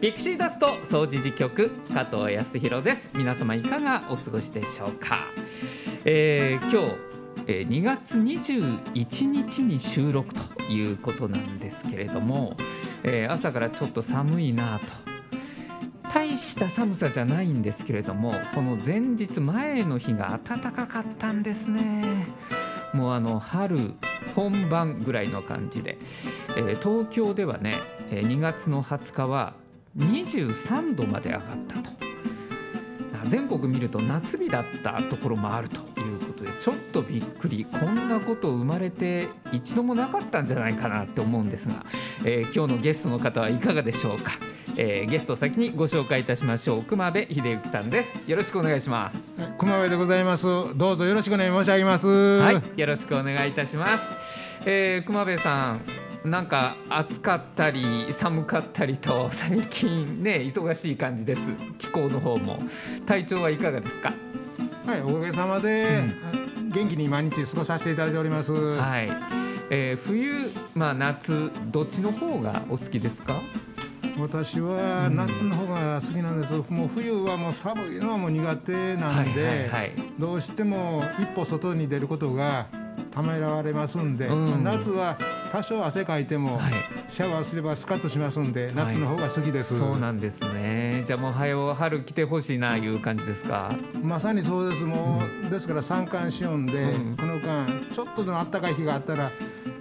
ピクシーダスト総除事局加藤康弘です。皆様いかがお過ごしでしょうか、えー、今日、えー、2月21日に収録ということなんですけれども、えー、朝からちょっと寒いなと。大した寒さじゃないんですけれどもその前日前の日が暖かかったんですね。もうあの春本番ぐらいの感じで、えー、東京ではね2月の20日は23度まで上がったと。全国見ると夏日だったところもあるということでちょっとびっくり。こんなこと生まれて一度もなかったんじゃないかなって思うんですが、えー、今日のゲストの方はいかがでしょうか、えー、ゲスト先にご紹介いたしましょう。熊部秀幸さんです。よろしくお願いします。熊部でございます。どうぞよろしくお願い申し上げます。はいよろしくお願いいたします、えー、熊部さんなんか暑かったり寒かったりと最近ね忙しい感じです。気候の方も。体調はいかがですか？はいおかげさまで、うん、元気に毎日過ごさせていただいております。はい、えー、冬まあ夏どっちの方がお好きですか？私は夏の方が好きなんです、うん、もう冬はもう寒いのはもう苦手なんで、どうしても一歩外に出ることがためられますんで、うん、まあ、夏は多少汗かいても、シャワーすればスカッとしますんで、夏の方が好きです、はい、そうなんですね。じゃあもう早う春来てほしいないう感じですか？まさにそうです。もう、うん、ですから三寒四温で、うん、この間ちょっとでもあったかい日があったら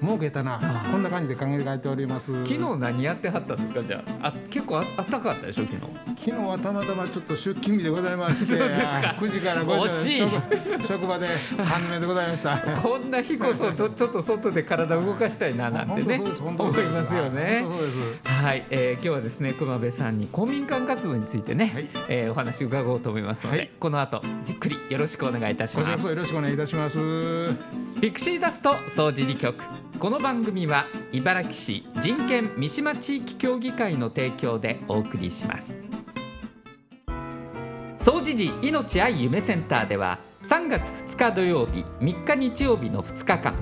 儲けたな。こんな感じで考えております。昨日何やってはったんですか？じゃあ。あ結構ああったかかったでしょ？昨日。昨日はたまたまちょっと出勤日でございまして。9時から5時職職場で半めでございました。こんな日こそとちょっと外で体動かしたいななんてね。思いますよね。はい、えー、今日はですね熊部さんに公民館活動についてね、はい、えー、お話伺おうと思いますので、はい、この後じっくりよろしくお願いいたします。よろしくお願いいたします。ピクシーダスト総除事局この番組は茨城市人権三島地域協議会の提供でお送りします。総除時命愛夢センターでは3月2日土曜日3日日曜日の2日間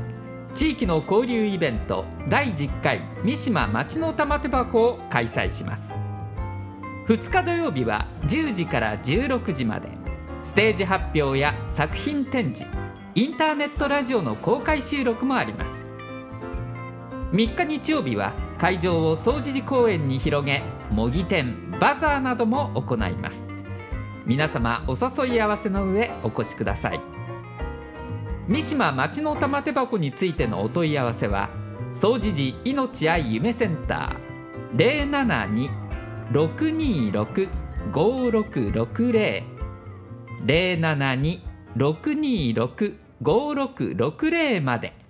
地域の交流イベント第10回三島町の玉手箱を開催します。2日土曜日は10時から16時までステージ発表や作品展示インターネットラジオの公開収録もあります。3日日曜日は会場を総除寺公園に広げ模擬店バザーなども行います。皆様お誘い合わせの上お越しください。三島町の玉手箱についてのお問い合わせは総除寺命愛夢センター072-626-5660 072-626-5660まで。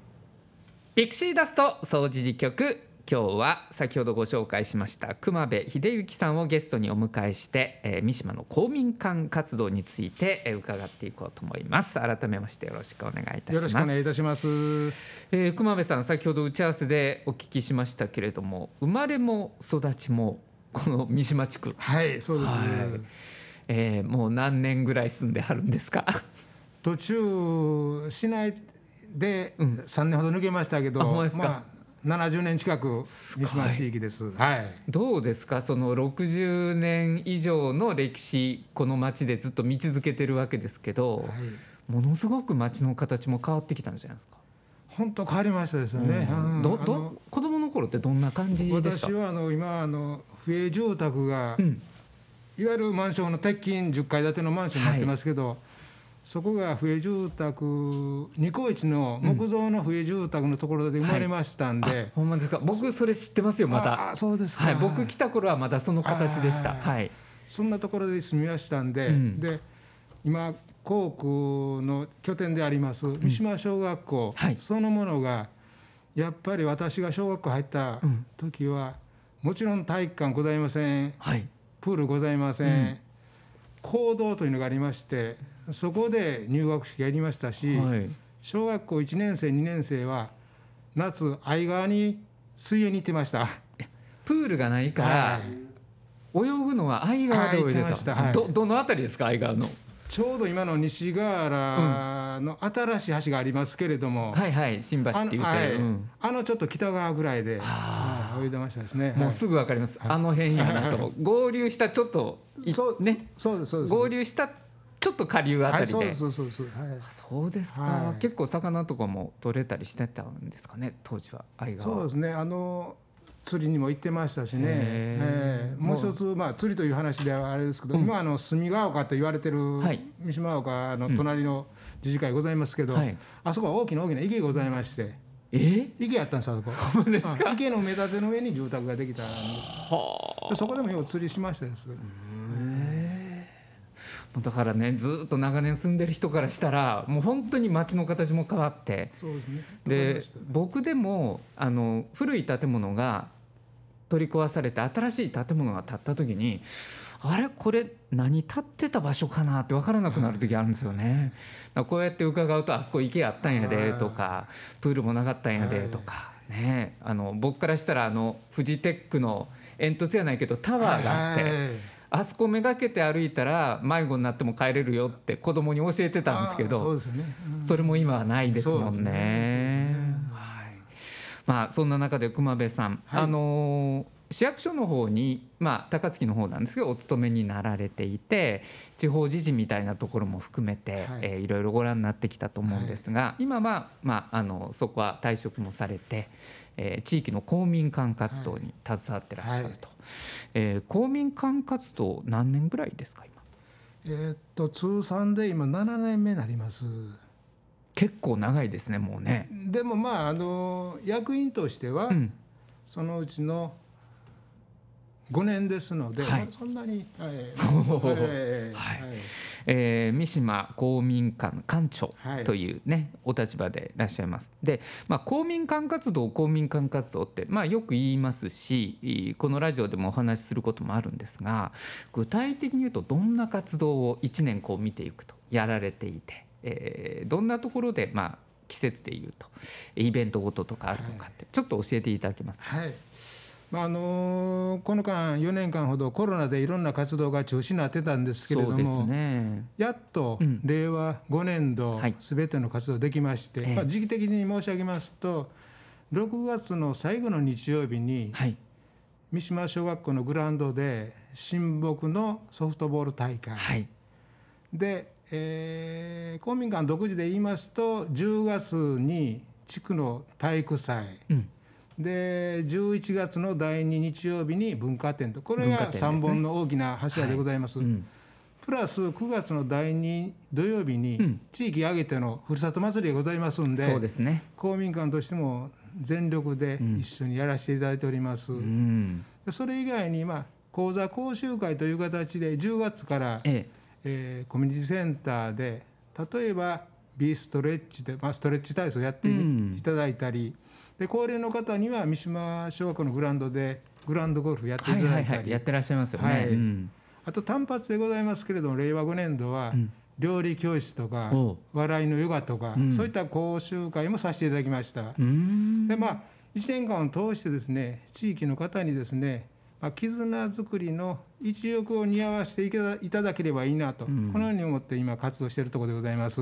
ピクシーダスト総除事局今日は先ほどご紹介しました熊部秀幸さんをゲストにお迎えして、えー、三島の公民館活動について、えー、伺っていこうと思います。改めましてよろしくお願いいたします。よろしくお願いいたします、えー、熊部さん先ほど打ち合わせでお聞きしましたけれども生まれも育ちもこの三島地区。はいそうです、はい、えー、もう何年ぐらい住んではるんですか？途中市内で3年ほど抜けましたけど、うん、まあ70年近く三島地域です。はい。どうですか？その60年以上の歴史この町でずっと見続けてるわけですけど、はい、ものすごく町の形も変わってきたんじゃないですか？本当変わりましたですよね。うん、どど子供の頃ってどんな感じでした？私はあの今あの不営住宅が、うん、いわゆるマンションの鉄筋10階建てのマンションになってますけど。はいそこが不営住宅二高一の木造の不営住宅のところで生まれましたんで、うん。はい、ほんまですか？僕それ知ってますよまだ。あそうですはい、僕来た頃はまだその形でした。はい。そんなところで住みましたんで、うん、で今校区の拠点であります三島小学校、うんはい、そのものがやっぱり私が小学校入った時は、もちろん体育館ございません、はい、プールございません、行動というのがありましてそこで入学式やりましたし、はい、小学校1年生2年生は夏相川に水泳に行ってました。プールがないから、はい、泳ぐのは相川で泳いでた、はい、どどの辺りですか相川の？ちょうど今の西川原の新しい橋がありますけれども、うん、はいはい新橋って言ってあの,、うん、あのちょっと北側ぐらいで泳いでましたですね。もうすぐわかります。あの辺やなと。合流したちょっとそうね。そうですそうです。合流したちょっと下流あたりで、はい、そうそうそうはい、そうですか、はい、結構魚とかも取れたりしてたんですかね当時は愛川。そうですね。あの釣りにも行ってましたしね、えー、もう一つ、まあ、釣りという話ではあれですけど、うん、今あの隅ヶ丘と言われてる三島岡の隣の自治会ございますけど、うんはい、あそこは大きな大きな池がございまして。え？池やったんですあそこ。池の埋め立ての上に住宅ができたんでそこでもよう釣りしましたです。だからねずっと長年住んでる人からしたらもう本当に街の形も変わって。そうですね。で僕でもあの古い建物が取り壊されて新しい建物が建った時にあれ？これ何建ってた場所かなって分からなくなる時あるんですよね。こうやって伺うとあそこ池あったんやでとかプールもなかったんやでとかね。あの僕からしたらあのフジテックの煙突やないけどタワーがあって。あそこめがけて歩いたら迷子になっても帰れるよって子供に教えてたんですけどそうですよね、うん、それも今はないですもんね。ね。はい、まあそんな中で熊部さん、はい、あの市役所の方に、まあ、高槻の方なんですけどお勤めになられていて地方自治みたいなところも含めて、はい。えー、いろいろご覧になってきたと思うんですが、はい、今は、まあ、あのそこは退職もされて、えー、地域の公民館活動に携わってらっしゃると、はい、えー、公民館活動何年ぐらいですか今？えー、っと通算で今7年目になります。結構長いですねもうね。でもまああの役員としては、うん、そのうちの5年ですので、はい、そんなに、はい。ええ三島公民館館長というね、お立場でいらっしゃいます。で、まあ、公民館活動公民館活動って、まあ、よく言いますしこのラジオでもお話しすることもあるんですが具体的に言うとどんな活動を1年こう見ていくとやられていて、えー、どんなところで、まあ、季節でいうとイベントごととかあるのかって、ちょっと教えていただけますか？はいまあ、あのこの間4年間ほどコロナでいろんな活動が中止になってたんですけれども、ね、やっと令和5年度すべての活動できまして、はい、まあ、時期的に申し上げますと6月の最後の日曜日に、三島小学校のグラウンドで親睦のソフトボール大会、はい、で、えー、公民館独自で言いますと10月に地区の体育祭、うんで11月の第2日曜日に文化展とこれが3本の大きな柱でございます。はい。うん、プラス9月の第2土曜日に地域挙げてのふるさと祭りがございますんで、そうですね、公民館としても全力で一緒にやらせていただいております。うん、それ以外に、まあ、講座講習会という形で10月から、ええ。えー、コミュニティセンターで例えばビーストレッチで、まあ、ストレッチ体操をやっていただいたり。うんで高齢の方には三島小学校のグラウンドでグランドゴルフやっていただいたり、はいはいはい、やってらっしゃいますよね、はい。うん、あと単発でございますけれども令和5年度は、料理教室とか笑いのヨガとか、うん、そういった講習会もさせていただきました。でまあ1年間を通してですね地域の方にですね、まあ、絆作りの一翼を担わせていただければいいなと、うん、このように思って今活動しているところでございます。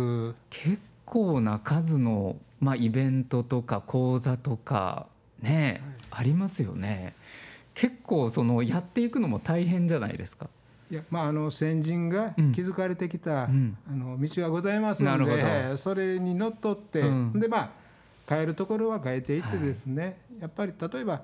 結構な数のまあ、イベントとか講座とかね、はい、ありますよね。結構そのやっていくのも大変じゃないですか。いやまあ、あの先人が築かれてきた、うん、あの道がございますので、それにのっとって、うん、でまあ変えるところは変えていってですね、はい、やっぱり例えば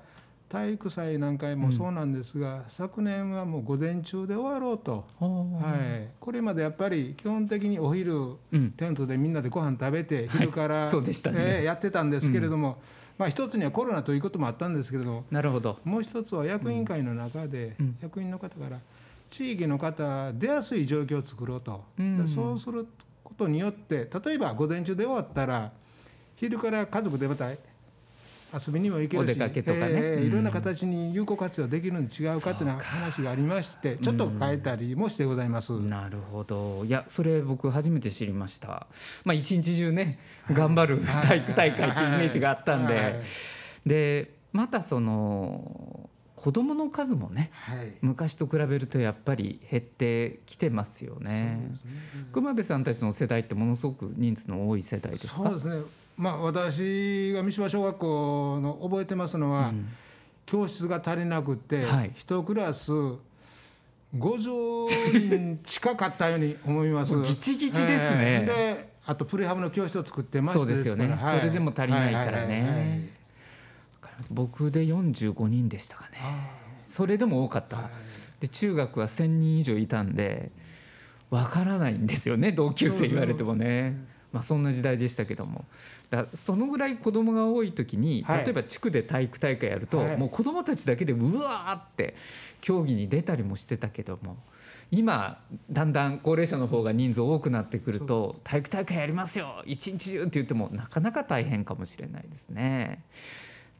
体育祭なんかもそうなんですが、うん、昨年はもう午前中で終わろうと、はい、これまでやっぱり基本的にお昼、うん、テントでみんなでご飯食べて昼から、はい、そうでしたね、えー、やってたんですけれども、うん、まあ、一つにはコロナということもあったんですけれどなるほど。もう一つは役員会の中で、役員の方から地域の方出やすい状況を作ろうと、そうすることによって例えば午前中で終わったら昼から家族でまた遊びにも行けるしお出かけとかね、えー、いろんな形に有効活用できるのに違うかっていう話がありましてちょっと変えたりもしてございます、なるほど。いやそれ僕初めて知りました。まあ一日中ね頑張る体育大会っていうイメージがあったんで、でまたその子どもの数もね、はい、昔と比べるとやっぱり減ってきてますよね。ね。熊部さんたちの世代ってものすごく人数の多い世代ですか？そうですねまあ、私が三島小学校の覚えてますのは、うん、教室が足りなくて、はい、1クラス50人近かったように思います。ギチギチですね、えー、であとプレハブの教室を作ってましてそうですよね、はい、それでも足りないからね、僕で45人でしたかね。それでも多かった、で中学は1,000人以上いたんでわからないんですよね同級生言われてもね。まあ、そんな時代でしたけどもだそのぐらい子供が多い時に、例えば地区で体育大会やると、もう子供たちだけでうわーって競技に出たりもしてたけども今だんだん高齢者の方が人数多くなってくると体育大会やりますよ一日中って言ってもなかなか大変かもしれないですね。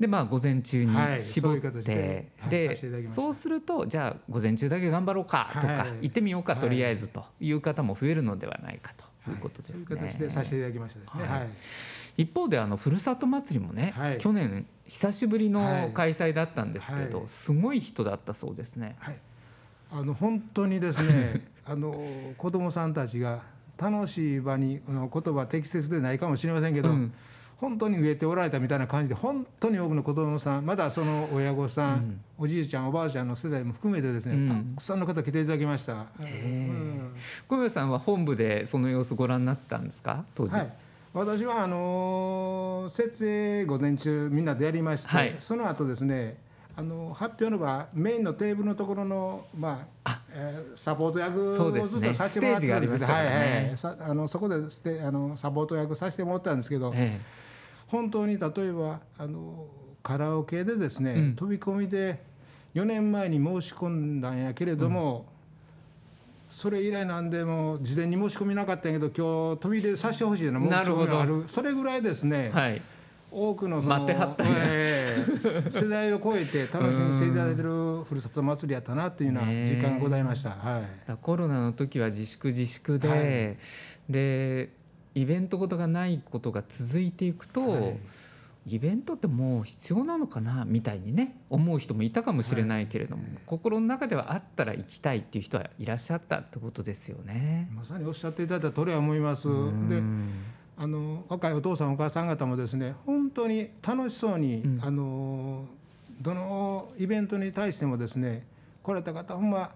でまあ午前中に絞って、はい、で、はい、そうするとじゃあ午前中だけ頑張ろうかとか、はい、行ってみようかとりあえずという方も増えるのではないかということですね。そういう形でさせていただきましたですね。はい一方であのふるさと祭りもね、はい、去年久しぶりの開催だったんですけど、はい、すごい人だったそうですね。はい、あの本当にですね あの子どもさんたちが楽しい場にあの言葉適切でないかもしれませんけど、うん、本当に植えておられたみたいな感じで本当に多くの子どもさんまだその親御さん、うん、おじいちゃんおばあちゃんの世代も含めてですね、うん、たくさんの方来ていただきました。小宮さんは本部でその様子ご覧になったんですか当時、はい私はあの設営午前中みんなでやりまして、はい、その後ですねあの発表の場メインのテーブルのところの、まあえー、サポート役をずっとさせてもらってたんです。けど、ね、はいはい。さあのそこでしてあのサポート役させてもらったんですけど、ええ、本当に例えばあのカラオケでですね、うん、飛び込みで4年前に申し込んだんやけれども、それ以来なんでも事前に申し込みなかったんやけど今日飛び入れさせてほしいような申し込みがある。それぐらいですね、はい、多くのそのえー、世代を超えて楽しみにしていただいてるふるさと祭りやったなっていうような時間がございました、はい、コロナの時は自粛自粛で、はい、でイベントことがないことが続いていくと、はいイベントってもう必要なのかなみたいにね思う人もいたかもしれないけれども、はい、心の中ではあったら行きたいっていう人はいらっしゃったってことですよね。まさにおっしゃっていただいた通りは思います。であの若いお父さんお母さん方もですね本当に楽しそうに、うん、あのどのイベントに対してもですね来られた方ほんま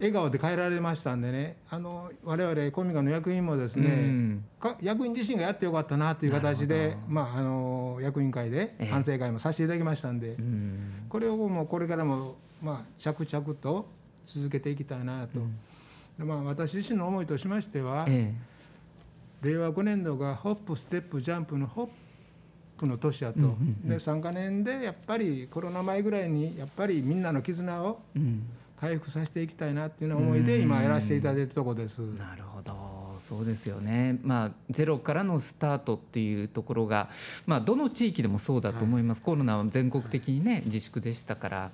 笑顔で帰られましたんでね。あの我々コミカの役員もですね、うん、役員自身がやってよかったなという形で、まあ、あの役員会で反省会もさせていただきましたんで、えー、これをもうこれからも、まあ、着々と続けていきたいなと、うん、まあ、私自身の思いとしましては、えー、令和5年度がホップステップジャンプのホップの年やと、うんうんうん、で3か年でやっぱりコロナ前ぐらいにやっぱりみんなの絆を、うん回復させていきたいなっていう思いで今やらせていただいてるところです。なるほど。そうですよね、まあ、ゼロからのスタートっていうところが、まあ、どの地域でもそうだと思います、はい、コロナは全国的にね自粛でしたから。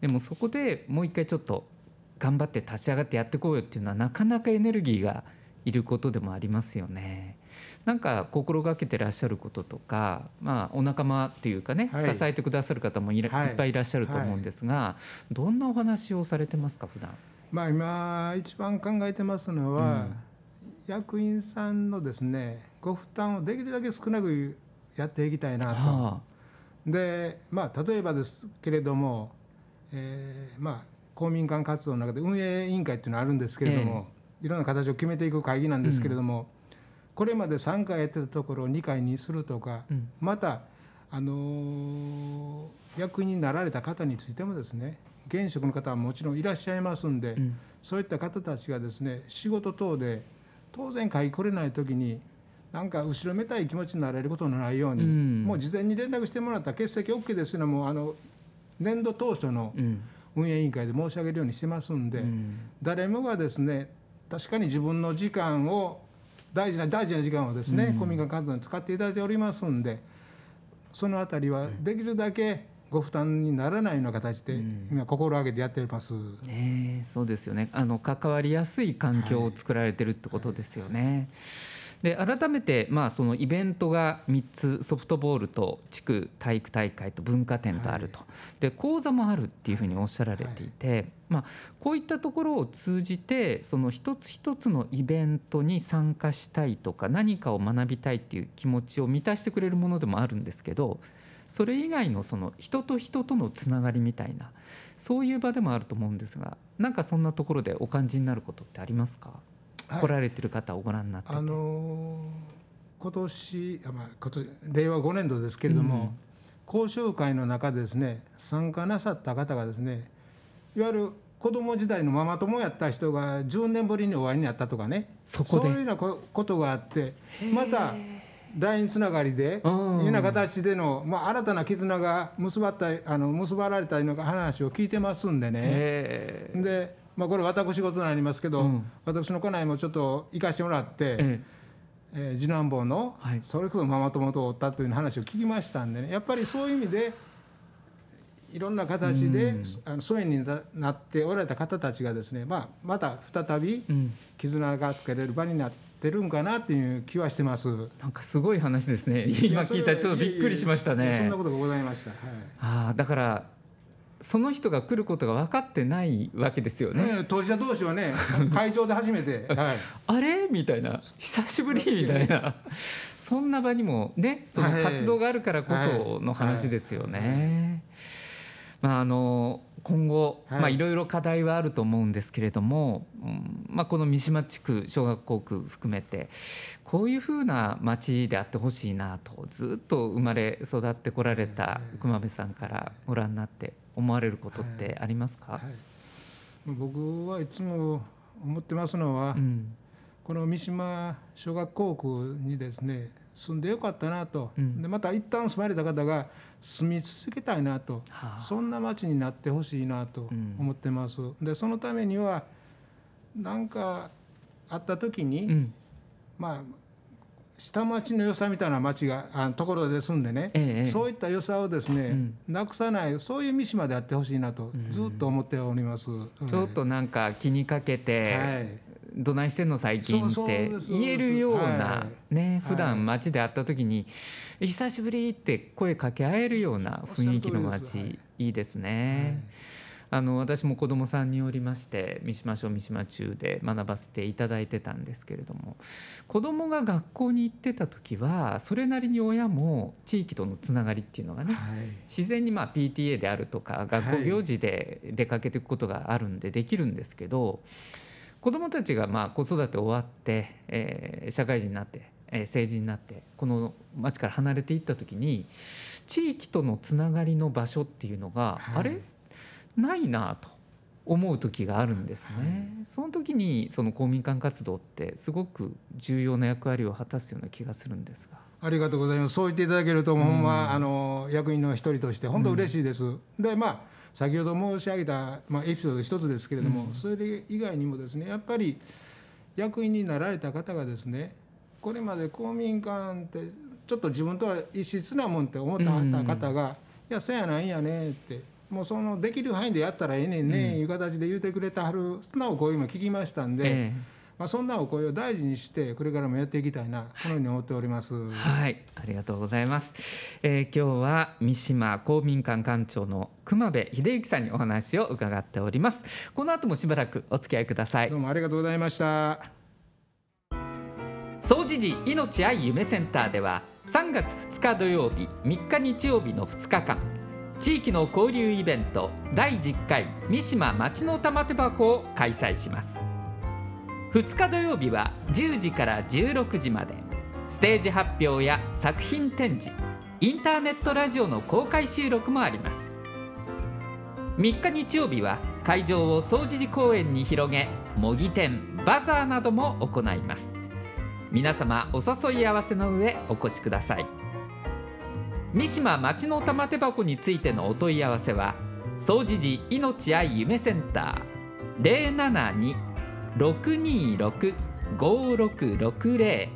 でもそこでもう一回ちょっと頑張って立ち上がってやっていこうよっていうのはなかなかエネルギーがいることでもありますよね。なんか心がけてらっしゃることとか、まあ、お仲間っていうかね、はい、支えてくださる方もい,、っぱいいらっしゃると思うんですが、はい、どんなお話をされてますか普段？まあ今一番考えてますのは、うん、役員さんのですねご負担をできるだけ少なくやっていきたいなと。はあ、でまあ例えばですけれども、えー、まあ公民館活動の中で運営委員会っていうのがあるんですけれども、えー、いろんな形を決めていく会議なんですけれども、これまで3回やってたところを2回にするとか、うん、また、あの役になられた方についてもですね現職の方はもちろんいらっしゃいますんで、うん、そういった方たちがですね仕事等で当然会議来れない時になんか後ろめたい気持ちになられることのないように、うん、もう事前に連絡してもらった欠席 OK ですよもうあの年度当初の運営委員会で申し上げるようにしてますんで、誰もがですね確かに自分の時間を大事な大事な時間をですね、公民館活動に使っていただいておりますんでそのあたりはできるだけご負担にならないような形で今心がけてやっています、えー、そうですよね。あの関わりやすい環境を作られてるってことですよね。はいはいで改めて、まあ、そのイベントが3つソフトボールと地区体育大会と文化展とあると、はい、で講座もあるっていうふうにおっしゃられていて、はい、まあ、こういったところを通じてその一つ一つのイベントに参加したいとか何かを学びたいっていう気持ちを満たしてくれるものでもあるんですけどそれ以外のその人と人とのつながりみたいなそういう場でもあると思うんですがなんかそんなところでお感じになることってありますか、はい、来られてる方をご覧になってて。あのー、今年、まあ、今年令和5年度ですけれども、うん、講習会の中でですね参加なさった方がですねいわゆる子供時代のママ友やった人が10年ぶりにお会いになったとかねそういうようなことがあってまた LINE つながりでいうような形での、まあ、新たな絆が結ばったあの結ばられたような話を聞いてますんでね。で、まあ、これ私事になりますけど、うん、私の家内もちょっと行かしてもらって。ええー、次男坊の、それこそママ友とおったという話を聞きましたんでねやっぱりそういう意味でいろんな形で、うん、あの疎遠になっておられた方たちがですね、まあ、また再び絆がつけれる場になってるんかなっていう気はしてます。なんかすごい話ですね。今聞いたちょっとびっくりしましたね。そんなことがございました。はい、ああだからその人が来ることが分かってないわけですよね。ね当事者同士はね 会場で初めて、はい、あれ？みたいな。久しぶり？みたいな。そんな場にもねその活動があるからこその話ですよね。まあ、あの今後、はい。まあ、いろいろ課題はあると思うんですけれども、うんまあ、この三島地区小学校区含めてこういうふうな町であってほしいなとずっと生まれ育ってこられた熊部さんからご覧になって思われることってありますか、はい。はい、僕はいつも思ってますのは、うん、この三島小学校区にですね住んでよかったなと、うん、でまた一旦住まれた方が住み続けたいなと、はあ、そんな町になってほしいなと思ってます。うん、でそのためには何かあった時に、うん、まあ下町の良さみたいな町があところで住んでね、ええ、そういった良さをですね、うん、なくさないそういう三島であってほしいなとずっと思っております、ちょっとなんか気にかけて、はい。どないしてんの最近って言えるようなね普段街で会った時に「久しぶり」って声かけ合えるような雰囲気の街い。いですね。あの私も子どもさんによりまして三島小三島中で学ばせていただいてたんですけれども子どもが学校に行ってた時はそれなりに親も地域とのつながりっていうのがね、はい、自然にまあ PTA であるとか学校行事で出かけていくことがあるんでできるんですけど。子どもたちがまあ子育て終わって、えー、社会人になって、えー、成人になってこの町から離れていった時に地域とのつながりの場所っていうのが、はい、あれ？ないなと思う時があるんですね、はい、その時にその公民館活動ってすごく重要な役割を果たすような気がするんですが。ありがとうございます。そう言っていただけると、ほんま、あの役員の一人として本当嬉しいです。うん、で、まあ先ほど申し上げた、まあ、エピソード一つですけれども、うん、それで以外にもですねやっぱり役員になられた方がですねこれまで公民館ってちょっと自分とは異質なもんって思ってはった方が「いやそやなんやね」ってもうそのできる範囲でやったらええねんね、いう形で言うてくれたはる素直声も聞きましたんで。えーまあ、そんなお声を大事にしてこれからもやっていきたいなこのように思っております。はいありがとうございます、えー、今日は三島公民館館長の熊部秀幸さんにお話を伺っております。この後もしばらくお付き合いください。どうもありがとうございました。総持寺命愛夢センターでは3月2日土曜日3日日曜日の2日間地域の交流イベント第10回三島町の玉手箱を開催します。2日土曜日は10時から16時までステージ発表や作品展示インターネットラジオの公開収録もあります。3日日曜日は会場を総持寺公園に広げ模擬店バザーなども行います。皆様お誘い合わせの上お越しください。三島町の玉手箱についてのお問い合わせは総持寺命愛夢センター072 626-5660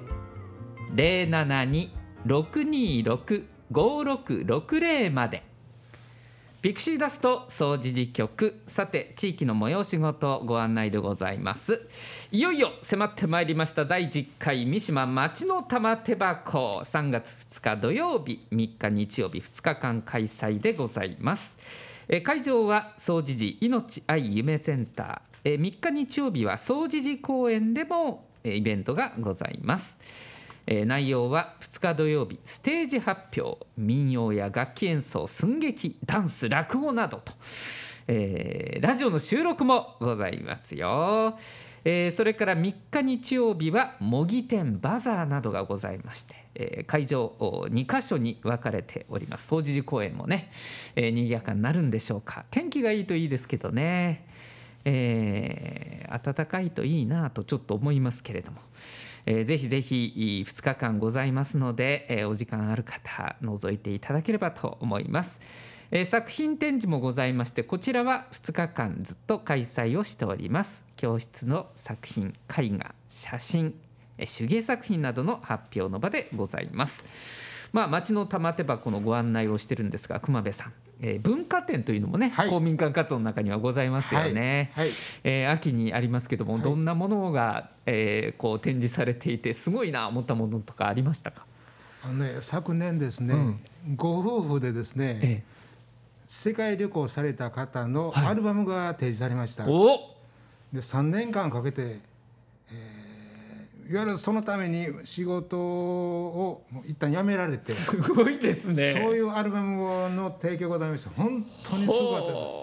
072-626-5660まで。ピクシーダスト総除事局。さて地域の催し事ご案内でございます。いよいよ迫ってまいりました。第10回三島町の玉手箱。3月2日土曜日。3日日曜日2日間開催でございます。会場は総除寺命愛夢センター。え3日日曜日は総除寺公園でもイベントがございます。えー、内容は2日土曜日ステージ発表。民謡や楽器演奏寸劇ダンス落語などと、えー、ラジオの収録もございますよ。えー、それから3日日曜日は模擬店バザーなどがございまして、えー、会場2か所に分かれております。総持寺公園もね、えー、賑やかになるんでしょうか。天気がいいといいですけどね、えー、暖かいといいなとちょっと思いますけれども、えー、ぜひぜひ2日間ございますので、えー、お時間ある方覗いていただければと思います。えー、作品展示もございましてこちらは2日間ずっと開催をしております。教室の作品絵画写真手芸作品などの発表の場でございます。まあ、町の玉手箱のご案内をしてるんですが熊部さん、えー、文化展というのもね、はい、公民館活動の中にはございますよね、はい。はい、えー、秋にありますけども、どんなものが、えー、こう展示されていてすごいな思ったものとかありましたか？あのね、昨年ですね、うん、ご夫婦でですね、ええ。世界旅行された方のアルバムが提示されました、はい、で3年間かけて、えー、いわゆるそのために仕事を一旦辞められてすごいですね。そういうアルバムの提供がございました。本当にすごかったです。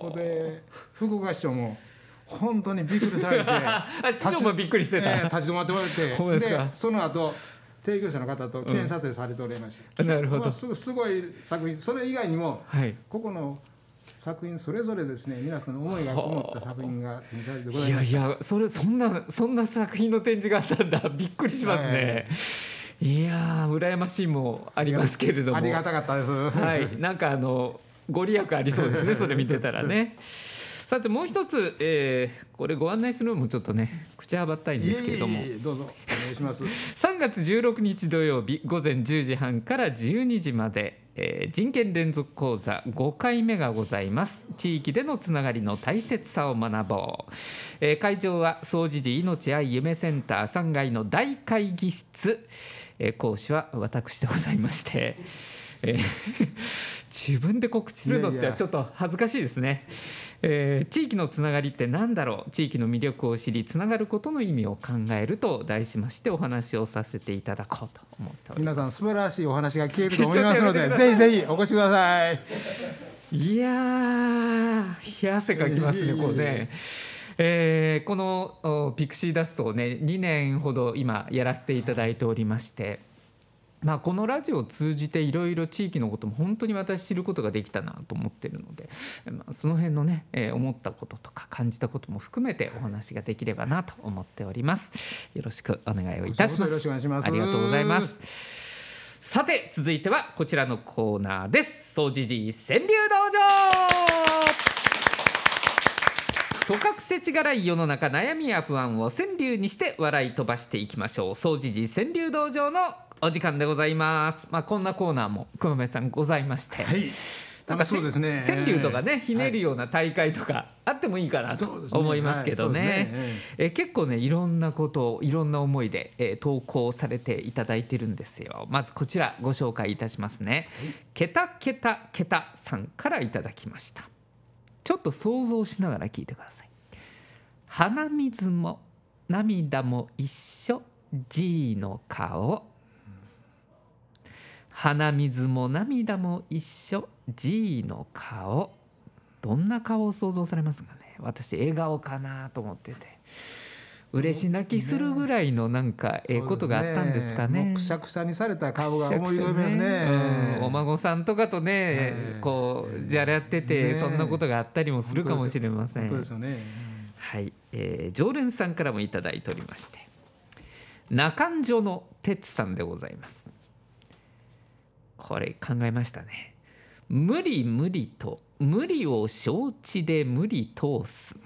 こで福岡市長も本当にびっくりされて 市長もびっくりしてた、えー、立ち止まってもらって でその後提供者の方と記念撮影されておりました、うん、なるほど。すすごい作品。それ以外にも、はい、個々の作品それぞれですね皆さんの思いがこもった作品が展示されてございますいやいやそれそんなそんな作品の展示があったんだ。びっくりしますね、はい、い。や羨ましいもありますけれども。ありがたかったです。はい。なんかあのご利益ありそうですねそれ見てたらね さてもう一つ、えー、これご案内するのもちょっとね口はばったいんですけれども。どうぞお願いします。3月16日土曜日午前10時半から12時まで、えー、人権連続講座5回目がございます。地域でのつながりの大切さを学ぼう、えー、会場は総持寺命愛夢センター3階の大会議室、えー、講師は私でございまして。えー、自分で告知するのってちょっと恥ずかしいですね。えー、地域のつながりって何だろう？地域の魅力を知りつながることの意味を考えると題しましてお話をさせていただこうと思っております。皆さん素晴らしいお話が聞けると思いますのでぜひぜひお越しください。いや冷や汗かきますねこうね。えー、このピクシー脱走ね2年ほど今やらせていただいておりましてまあ、このラジオを通じていろいろ地域のことも本当に私知ることができたなと思ってるので、まあ、その辺のね、えー、思ったこととか感じたことも含めてお話ができればなと思っております。よろしくお願いをいたします。ありがとうございます。さて続いてはこちらのコーナーです。総持寺川柳道場。とかくせちがらい世の中悩みや不安を川柳にして笑い飛ばしていきましょう。総持寺川柳道場のお時間でございます。まあこんなコーナーも熊部さんございまして。はい。なんかそうですね。川柳とかねひねるような大会とかあってもいいかなと思いますけどね。え結構ねいろんなことをいろんな思いで、えー、投稿されていただいてるんですよ。まずこちらご紹介いたしますね、けたけたけたさんからいただきました。ちょっと想像しながら聞いてください。鼻水も涙も一緒。G の顔鼻水も涙も一緒。G の顔。どんな顔を想像されますかね。私笑顔かなと思ってて。嬉し泣きするぐらいのなんかええことがあったんですかね。ね。くしゃくしゃにされた顔が思い浮かびますね、ねうん、お孫さんとかとね、こうじゃれ合ってて、そんなことがあったりもするかもしれません。本当ですよね。はい、えー、常連さんからもいただいておりまして、中条の哲さんでございます。これ考えましたね。無理無理と無理を承知で無理通す。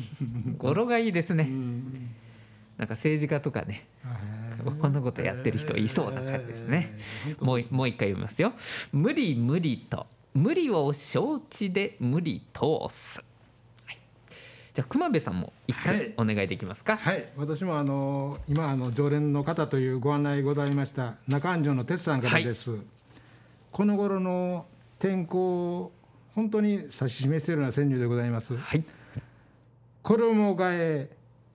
語呂がいいですね。なんか政治家とかねこんなことやってる人いそうな感じですね。もうもう一回読みますよ。無理無理と無理を承知で無理通す。じゃあ熊部さんも一回お願いできますか？はい、はい、私もあの今あの常連の方というご案内ございました中安城の哲さんからです。はいこの頃の天候本当に指し示しているような川柳でございます。はい、衣替え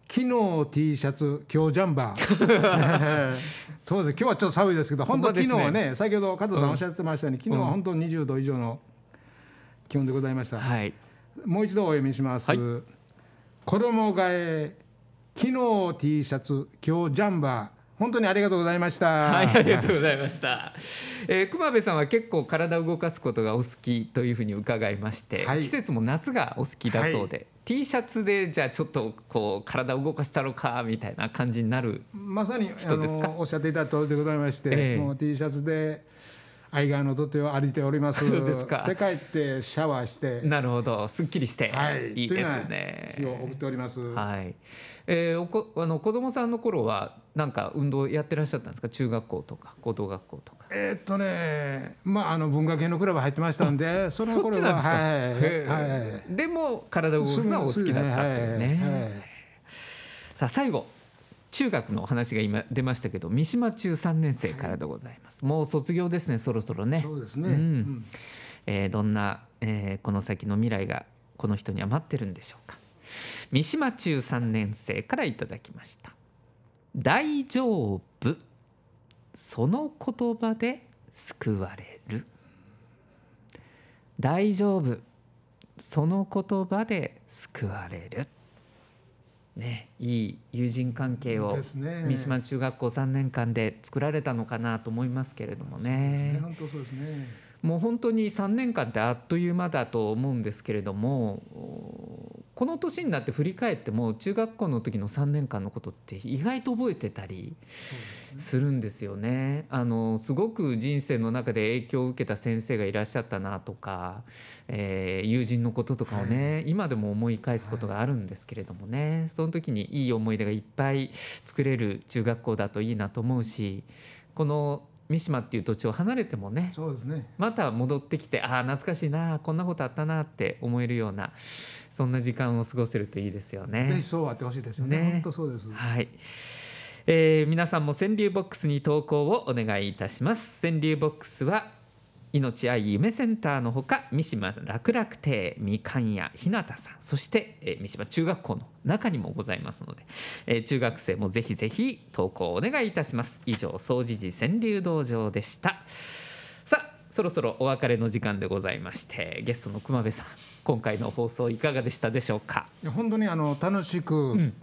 昨日 T シャツ今日ジャンバー。そうです。今日はちょっと寒いですけど本当昨日はね先ほど加藤さんおっしゃってましたように、昨日は本当20度以上の気温でございました、はい、もう一度お読みします、はい、衣替え昨日 T シャツ今日ジャンバー本当にありがとうございました。はい、ありがとうございました。えー、熊部さんは結構体を動かすことがお好きというふうに伺いまして、はい、季節も夏がお好きだそうで、はい、T シャツでじゃあちょっとこう体を動かしたろかみたいな感じになるまさに人ですか？おっしゃっていた通りでございまして、えー、もう T シャツで。愛川の土手を歩いております。そうですか。で帰ってシャワーして。なるほど、すっきりして。はい、いいですね。日を送っております。はい。えー、おこあの子供さんの頃はなんか運動やってらっしゃったんですか？中学校とか高等学校とか。えー、っとね、まああの文化系のクラブ入ってましたんで、その頃ははい、はい。でも体を動かすのはお好きだったというね。はいはい、さあ最後。中学の話が今出ましたけど三島中3年生からでございます、はい、もう卒業ですねそろそろね。そうですね、うん、えー、どんな、えー、この先の未来がこの人には待ってるんでしょうか。三島中3年生からいただきました大丈夫。その言葉で救われる。大丈夫。その言葉で救われる。ね、いい友人関係を三島中学校3年間で作られたのかなと思いますけれどもね。うね。もう本当に3年間ってあっという間だと思うんですけれどもこの年になって振り返っても中学校の時の3年間のことって意外と覚えてたりするんですよね。あのすごく人生の中で影響を受けた先生がいらっしゃったなとか、えー、友人のこととかをね、はい、今でも思い返すことがあるんですけれどもね、はい、その時にいい思い出がいっぱい作れる中学校だといいなと思うしこの三島っていう土地を離れてもねそうですねまた戻ってきてああ懐かしいなこんなことあったなって思えるようなそんな時間を過ごせるといいですよね。ぜひそうあってほしいですよね。ね本当そうです。はい。えー、皆さんも川柳ボックスに投稿をお願いいたします。川柳ボックスは命愛夢センターのほか三島楽楽亭みかん屋日向さんそして、えー、三島中学校の中にもございますので、えー、中学生もぜひぜひ投稿お願いいたします。以上総持寺川柳道場でした。さあそろそろお別れの時間でございましてゲストの熊部さん今回の放送いかがでしたでしょうか？本当にあの楽しく、うん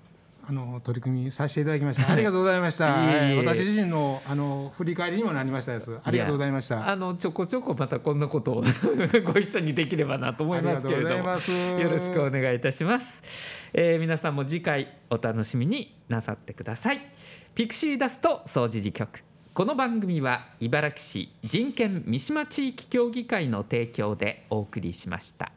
あの取り組みさせていただきました。ありがとうございました。はい、私自身のあの振り返りにもなりましたです。ありがとうございました。あのちょこちょこまたこんなことを ご一緒にできればなと思いますけれども、よろしくお願いいたします。えー、皆さんも次回お楽しみになさってください。ピクシーダスト総持寺局。この番組は茨城市人権三島地域協議会の提供でお送りしました。